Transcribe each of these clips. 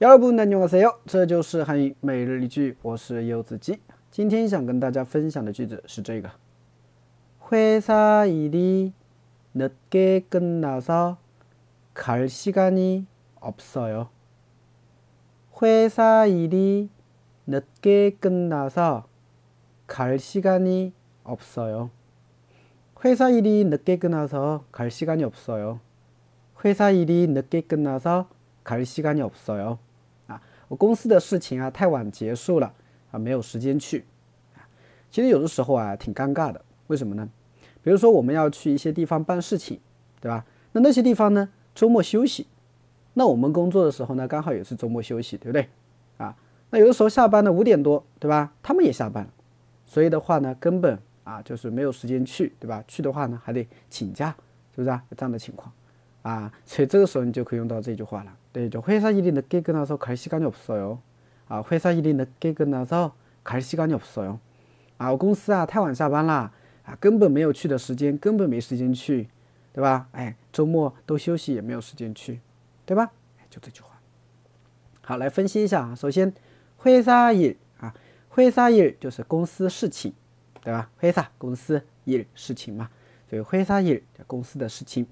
여러분 안녕하세요. 这就是韩语每日一句，我是柚子鸡。今天想跟大家分享的句子是这个：회사일이늦게끝나서갈시간이없어요。 회사일이늦게끝나서갈시간이없어요。 회사일이늦게끝나서갈시간이없어요。 회사일이늦게끝나서갈시간이없어요。 我公司的事情啊太晚结束了啊，没有时间去。其实有的时候啊挺尴尬的，为什么呢？比如说我们要去一些地方办事情，对吧？那那些地方呢周末休息，那我们工作的时候呢刚好也是周末休息，对不对？啊，那有的时候下班呢五点多，对吧？他们也下班，所以的话呢根本啊就是没有时间去，对吧？去的话呢还得请假，是不是啊？这样的情况。啊，所以这个时候你就可以用到这句话了。对，就회사일이늦게끝나서갈시간이없어 요。 啊，회사일이늦게끝나서갈시간이없어 요。 啊，我公司啊太晚下班了，啊，根本没有去的时间，根本没时间去，对吧？哎，周末都休息也没有时间去，对吧？就这句话。好，来分析一下啊。首先，회사 일， 啊，회사 일就是公司事情，对吧？회사公司일事情嘛，所以회사일公司的事情。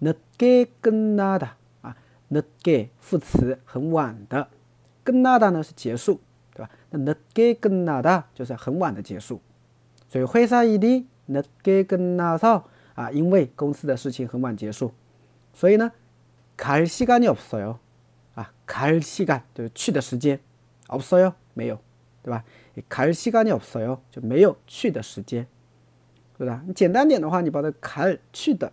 늦게끝나다啊，늦게副词很晚的，끝나다呢是结束，对吧？那늦게끝나다就是很晚的结束，所以회사일이늦게끝나서啊，因为公司的事情很晚结束，所以呢，갈시간이없어요啊，갈시간就是去的时间，없어요没有，对吧？갈시간이없어요就没有去的时间，对吧？你简单点的话，你把它갈去的。